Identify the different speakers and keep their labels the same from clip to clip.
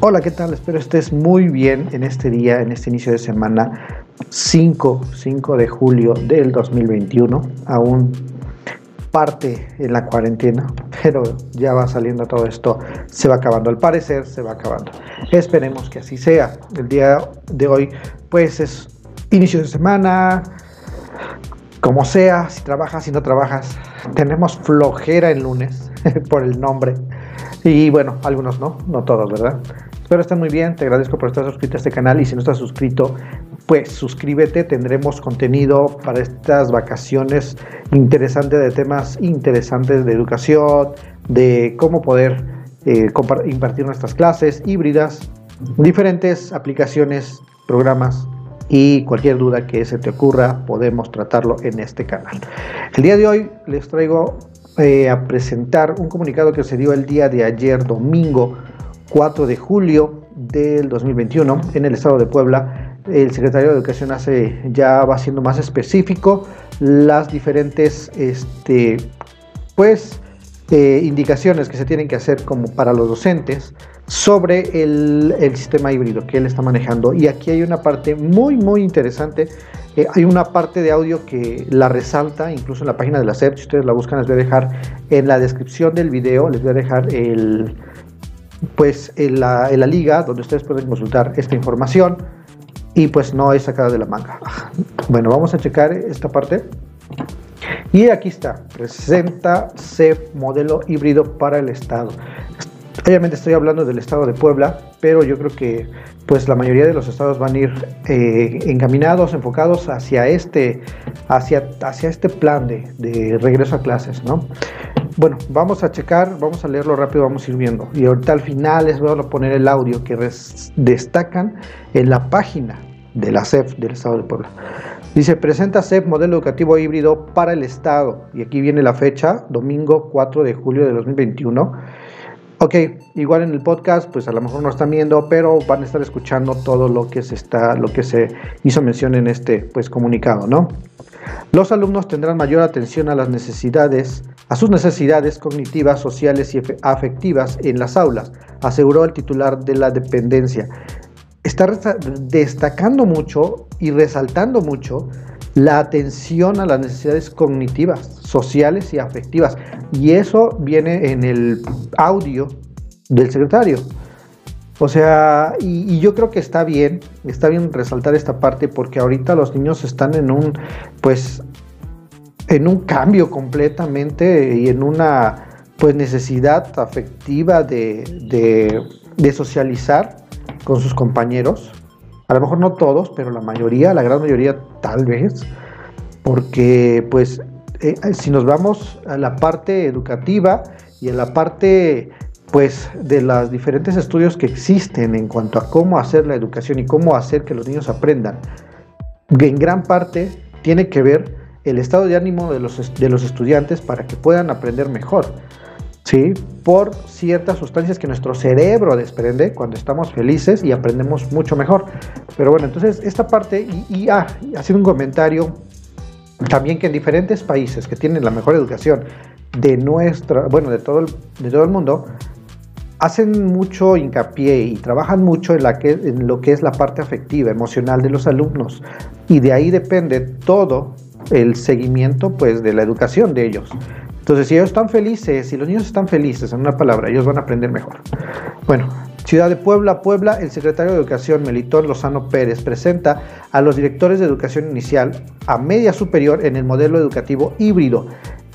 Speaker 1: Hola, ¿qué tal? Espero estés muy bien en este día, en este inicio de semana 5, 5 de julio del 2021. Aún parte en la cuarentena, pero ya va saliendo todo esto, se va acabando. Al parecer se va acabando. Esperemos que así sea. El día de hoy, pues es inicio de semana, como sea, si trabajas, si no trabajas, tenemos flojera el lunes por el nombre. Y bueno, algunos no, no todos, ¿verdad? Espero estén muy bien, te agradezco por estar suscrito a este canal y si no estás suscrito, pues suscríbete, tendremos contenido para estas vacaciones interesantes de temas interesantes de educación, de cómo poder eh, impartir nuestras clases híbridas, diferentes aplicaciones, programas y cualquier duda que se te ocurra podemos tratarlo en este canal. El día de hoy les traigo eh, a presentar un comunicado que se dio el día de ayer, domingo 4 de julio del 2021, en el estado de Puebla. El secretario de Educación hace ya va siendo más específico las diferentes este, pues, eh, indicaciones que se tienen que hacer como para los docentes sobre el, el, sistema híbrido que él está manejando. Y aquí hay una parte muy, muy interesante eh, hay una parte de audio que la resalta, incluso en la página de la SEP, si ustedes la buscan, les voy a dejar en la descripción del video, les voy a dejar el, pues, en la, en la liga donde ustedes pueden consultar esta información y pues no es sacada de la manga. Bueno, vamos a checar esta parte. Y aquí está, presenta CEP modelo híbrido para el Estado. Obviamente estoy hablando del estado de Puebla, pero yo creo que pues la mayoría de los estados van a ir eh, encaminados, enfocados hacia este, hacia, hacia este plan de, de, regreso a clases, ¿no? Bueno, vamos a checar, vamos a leerlo rápido, vamos a ir viendo. Y ahorita al final les voy a poner el audio que destacan en la página de la CEF del estado de Puebla. Dice, presenta CEF modelo educativo híbrido para el estado. Y aquí viene la fecha, domingo 4 de julio de 2021 Ok, igual en el podcast, pues a lo mejor no están viendo, pero van a estar escuchando todo lo que se está, lo que se hizo mención en este pues comunicado, ¿no? Los alumnos tendrán mayor atención a las necesidades, a sus necesidades cognitivas, sociales y afectivas en las aulas, aseguró el titular de la dependencia. Está destacando mucho y resaltando mucho la atención a las necesidades cognitivas, sociales y afectivas. Y eso viene en el audio del secretario. O sea, y, yo creo que está bien, está bien resaltar esta parte porque ahorita los niños están en un, pues, en un cambio completamente y en una, pues, necesidad afectiva de, de socializar con sus compañeros a lo mejor no todos, pero la mayoría, la gran mayoría tal vez, porque pues eh, si nos vamos a la parte educativa y a la parte pues de los diferentes estudios que existen en cuanto a cómo hacer la educación y cómo hacer que los niños aprendan, en gran parte tiene que ver el estado de ánimo de los, de los estudiantes para que puedan aprender mejor. ¿Sí? por ciertas sustancias que nuestro cerebro desprende cuando estamos felices y aprendemos mucho mejor. Pero bueno, entonces esta parte, y, y ah, hacer un comentario también que en diferentes países que tienen la mejor educación de nuestra, bueno, de todo el, de todo el mundo, hacen mucho hincapié y trabajan mucho en, en lo que es la parte afectiva, emocional de los alumnos. Y de ahí depende todo el seguimiento pues, de la educación de ellos. Entonces, si ellos están felices, si los niños están felices, en una palabra, ellos van a aprender mejor. Bueno, Ciudad de Puebla, Puebla, el secretario de Educación Melitón Lozano Pérez presenta a los directores de educación inicial a media superior en el modelo educativo híbrido,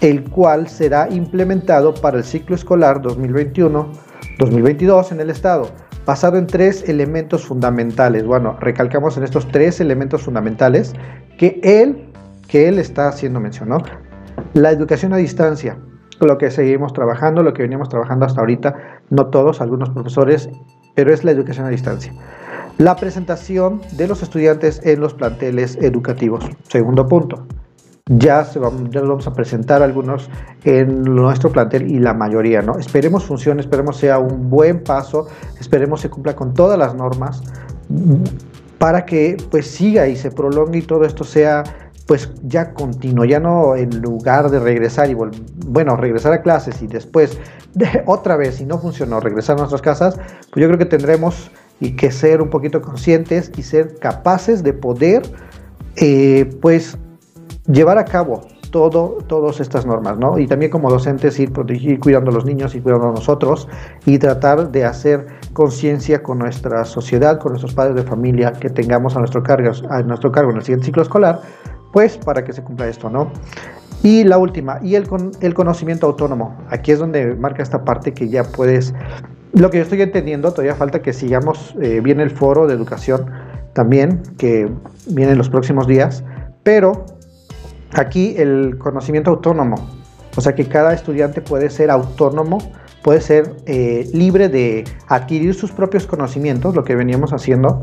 Speaker 1: el cual será implementado para el ciclo escolar 2021-2022 en el estado, basado en tres elementos fundamentales. Bueno, recalcamos en estos tres elementos fundamentales que él, que él está haciendo mención. La educación a distancia, lo que seguimos trabajando, lo que veníamos trabajando hasta ahorita, no todos, algunos profesores, pero es la educación a distancia. La presentación de los estudiantes en los planteles educativos. Segundo punto. Ya, se vamos, ya vamos a presentar algunos en nuestro plantel y la mayoría, ¿no? Esperemos funcione, esperemos sea un buen paso, esperemos se cumpla con todas las normas para que pues siga y se prolongue y todo esto sea pues ya continuo, ya no en lugar de regresar y bueno, regresar a clases y después de, otra vez, si no funcionó, regresar a nuestras casas, pues yo creo que tendremos y que ser un poquito conscientes y ser capaces de poder, eh, pues, llevar a cabo todo, todas estas normas, ¿no? Y también como docentes ir, ir cuidando a los niños y cuidando a nosotros y tratar de hacer conciencia con nuestra sociedad, con nuestros padres de familia que tengamos a nuestro cargo, a nuestro cargo en el siguiente ciclo escolar, pues para que se cumpla esto, ¿no? Y la última, y el, el conocimiento autónomo. Aquí es donde marca esta parte que ya puedes, lo que yo estoy entendiendo, todavía falta que sigamos, eh, viene el foro de educación también, que viene en los próximos días, pero aquí el conocimiento autónomo, o sea que cada estudiante puede ser autónomo, puede ser eh, libre de adquirir sus propios conocimientos, lo que veníamos haciendo,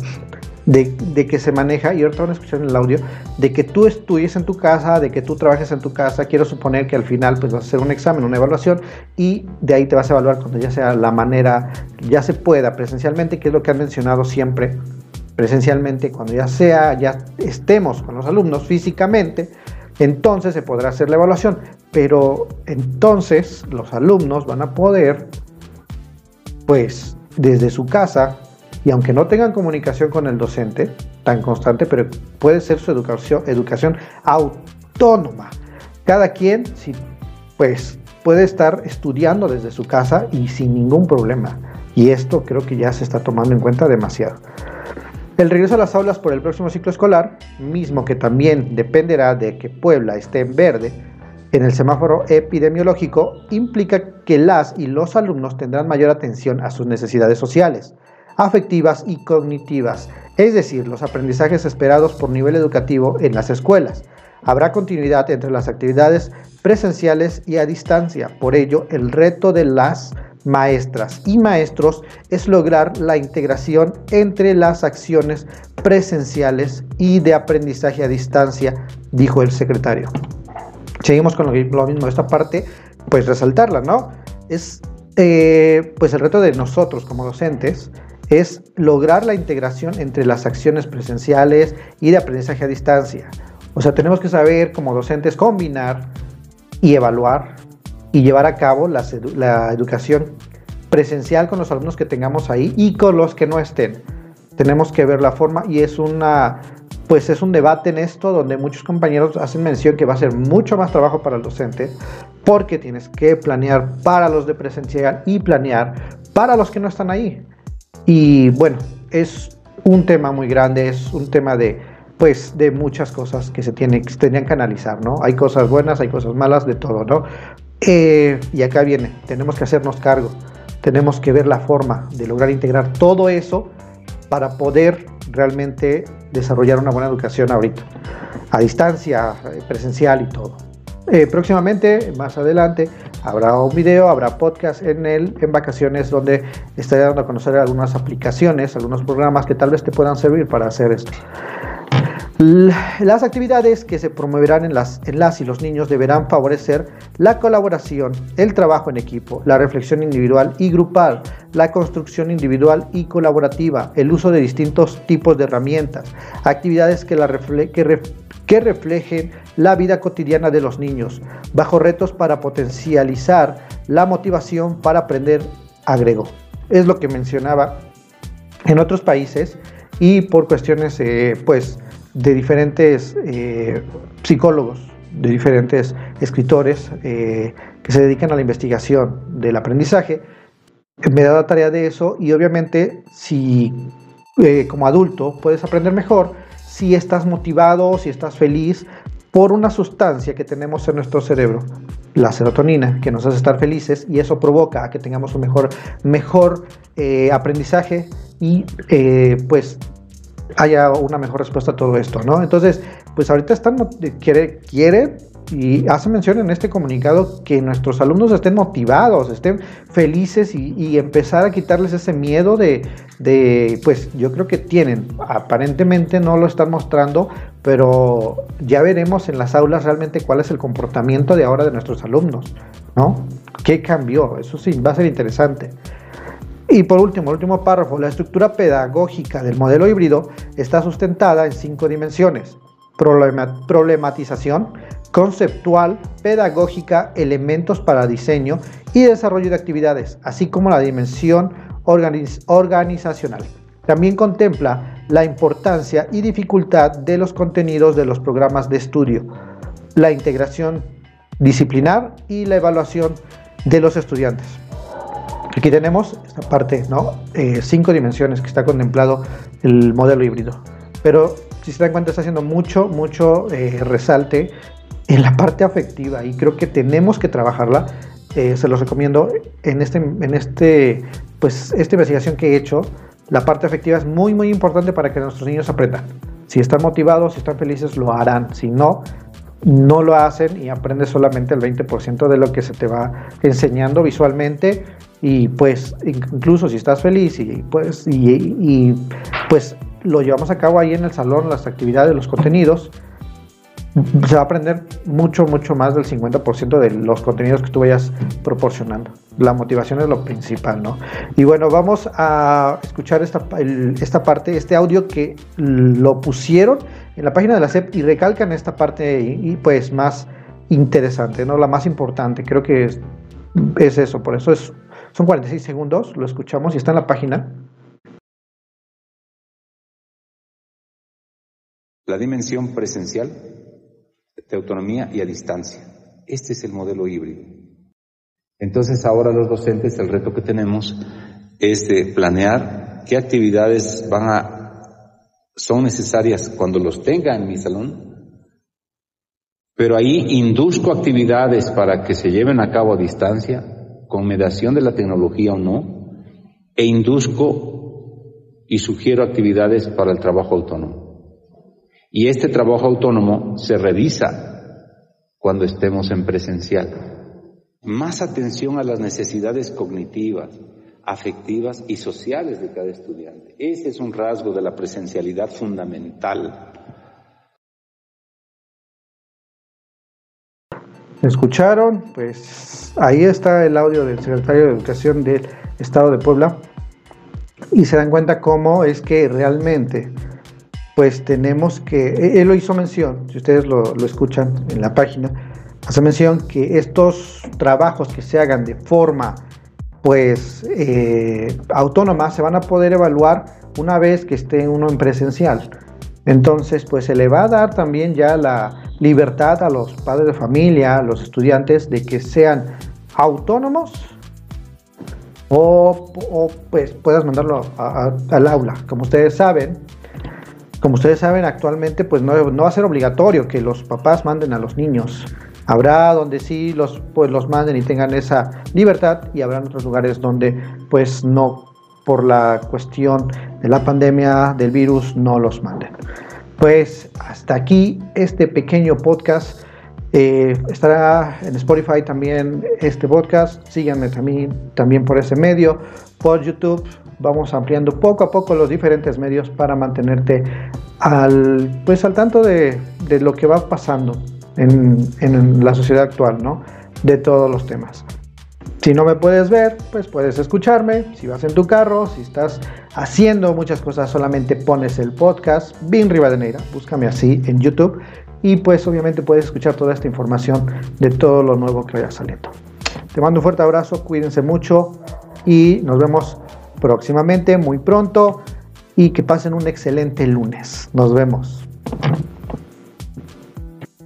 Speaker 1: de, que se maneja, y ahorita van a escuchar en el audio, de que tú estudies en tu casa, de que tú trabajes en tu casa, quiero suponer que al final pues vas a hacer un examen, una evaluación, y de ahí te vas a evaluar cuando ya sea la manera, ya se pueda presencialmente, que es lo que han mencionado siempre, presencialmente, cuando ya sea, ya estemos con los alumnos físicamente, entonces se podrá hacer la evaluación, pero entonces los alumnos van a poder, pues, desde su casa, y aunque no tengan comunicación con el docente tan constante, pero puede ser su educación, educación autónoma. Cada quien, pues, puede estar estudiando desde su casa y sin ningún problema. Y esto creo que ya se está tomando en cuenta demasiado. El regreso a las aulas por el próximo ciclo escolar, mismo que también dependerá de que Puebla esté en verde en el semáforo epidemiológico, implica que las y los alumnos tendrán mayor atención a sus necesidades sociales afectivas y cognitivas, es decir, los aprendizajes esperados por nivel educativo en las escuelas. Habrá continuidad entre las actividades presenciales y a distancia. Por ello, el reto de las maestras y maestros es lograr la integración entre las acciones presenciales y de aprendizaje a distancia, dijo el secretario. Seguimos con lo, mismo de esta parte, pues resaltarla, ¿no? Es eh, pues el reto de nosotros como docentes es lograr la integración entre las acciones presenciales y de aprendizaje a distancia. O sea, tenemos que saber como docentes combinar y evaluar y llevar a cabo la, educación presencial con los alumnos que tengamos ahí y con los que no estén. Tenemos que ver la forma y es una pues es un debate en esto donde muchos compañeros hacen mención que va a ser mucho más trabajo para el docente porque tienes que planear para los de presencial y planear para los que no están ahí. Y bueno, es un tema muy grande, es un tema de pues de muchas cosas que se tiene, que tenían que analizar, ¿no? Hay cosas buenas, hay cosas malas, de todo, ¿no? Eh, y acá viene, tenemos que hacernos cargo, tenemos que ver la forma de lograr integrar todo eso para poder realmente desarrollar una buena educación ahorita, a distancia, eh, presencial y todo. Eh, próximamente, más adelante, habrá un video, habrá podcast en el en vacaciones donde estaré dando a conocer algunas aplicaciones, algunos programas que tal vez te puedan servir para hacer esto. Las actividades que se promoverán en las, en las y los niños deberán favorecer la colaboración, el trabajo en equipo, la reflexión individual y grupal, la construcción individual y colaborativa, el uso de distintos tipos de herramientas, actividades que, la que, que reflejen la vida cotidiana de los niños, bajo retos para potencializar la motivación para aprender, agregó. Es lo que mencionaba en otros países y por cuestiones, eh, pues, de diferentes eh, psicólogos, de diferentes escritores eh, que se dedican a la investigación del aprendizaje. Me da la tarea de eso y obviamente si como adulto puedes aprender mejor si estás motivado, si estás feliz por una sustancia que tenemos en nuestro cerebro, la serotonina, que nos hace estar felices y eso provoca que tengamos un mejor, mejor aprendizaje y pues haya una mejor respuesta a todo esto, ¿no? Entonces, pues ahorita están, quiere, quiere y hace mención en este comunicado que nuestros alumnos estén motivados, estén felices y, empezar a quitarles ese miedo de, pues yo creo que tienen, aparentemente no lo están mostrando, pero ya veremos en las aulas realmente cuál es el comportamiento de ahora de nuestros alumnos, ¿no? ¿Qué cambió? Eso sí, va a ser interesante. Y por último, el último párrafo, la estructura pedagógica del modelo híbrido está sustentada en cinco dimensiones. problematización, conceptual, pedagógica, elementos para diseño y desarrollo de actividades, así como la dimensión organizacional. También contempla la importancia y dificultad de los contenidos de los programas de estudio, la integración disciplinar y la evaluación de los estudiantes. Aquí tenemos esta parte, ¿no? Eh, cinco dimensiones que está contemplado el modelo híbrido. Pero si se dan cuenta, está haciendo mucho, mucho eh, resalte en la parte afectiva y creo que tenemos que trabajarla. Eh, se los recomiendo en este, en este, pues, esta investigación que he hecho la parte afectiva es muy, muy importante para que nuestros niños aprendan. Si están motivados, si están felices, lo harán. Si no, no lo hacen y aprendes solamente el 20% de lo que se te va enseñando visualmente. Y pues, incluso si estás feliz y pues, y pues lo llevamos a cabo ahí en el salón, las actividades, los contenidos, se va a aprender mucho, mucho más del 50% de los contenidos que tú vayas proporcionando. La motivación es lo principal, ¿no? Y bueno, vamos a escuchar esta, esta parte, este audio que lo pusieron en la página de la SEP y recalcan esta parte y, pues más interesante, ¿no? La más importante, creo que es, es eso, por eso es, son 46 segundos, lo escuchamos y está en la página.
Speaker 2: La dimensión presencial de autonomía y a distancia. Este es el modelo híbrido. Entonces ahora los docentes el reto que tenemos es de planear qué actividades van a son necesarias cuando los tenga en mi salón, pero ahí induzco actividades para que se lleven a cabo a distancia, con mediación de la tecnología o no, e induzco y sugiero actividades para el trabajo autónomo. Y este trabajo autónomo se revisa cuando estemos en presencial. Más atención a las necesidades cognitivas, afectivas y sociales de cada estudiante. Ese es un rasgo de la presencialidad fundamental.
Speaker 1: ¿Escucharon? Pues ahí está el audio del secretario de Educación del Estado de Puebla y se dan cuenta cómo es que realmente pues tenemos que, e-, él lo hizo mención, si ustedes lo, escuchan en la página, hace mención que estos trabajos que se hagan de forma pues eh, autónoma se van a poder evaluar una vez que esté uno en presencial. Entonces, pues se le va a dar también ya la libertad a los padres de familia, a los estudiantes, de que sean autónomos o, pues puedas mandarlo al aula. Como ustedes saben, como ustedes saben, actualmente pues no, va a ser obligatorio que los papás manden a los niños. Habrá donde sí los, pues, los manden y tengan esa libertad y habrá otros lugares donde pues no, por la cuestión de la pandemia, del virus, no los manden. Pues hasta aquí este pequeño podcast. Eh, estará en Spotify también este podcast. Síganme también, también por ese medio, por YouTube vamos ampliando poco a poco los diferentes medios para mantenerte al, pues, al tanto de, lo que va pasando en, la sociedad actual, ¿no? De todos los temas. Si no me puedes ver, pues puedes escucharme. Si vas en tu carro, si estás haciendo muchas cosas, solamente pones el podcast Bin Rivadeneira. Búscame así en YouTube. Y pues obviamente puedes escuchar toda esta información de todo lo nuevo que vaya saliendo. Te mando un fuerte abrazo, cuídense mucho y nos vemos próximamente, muy pronto, y que pasen un excelente lunes. Nos vemos.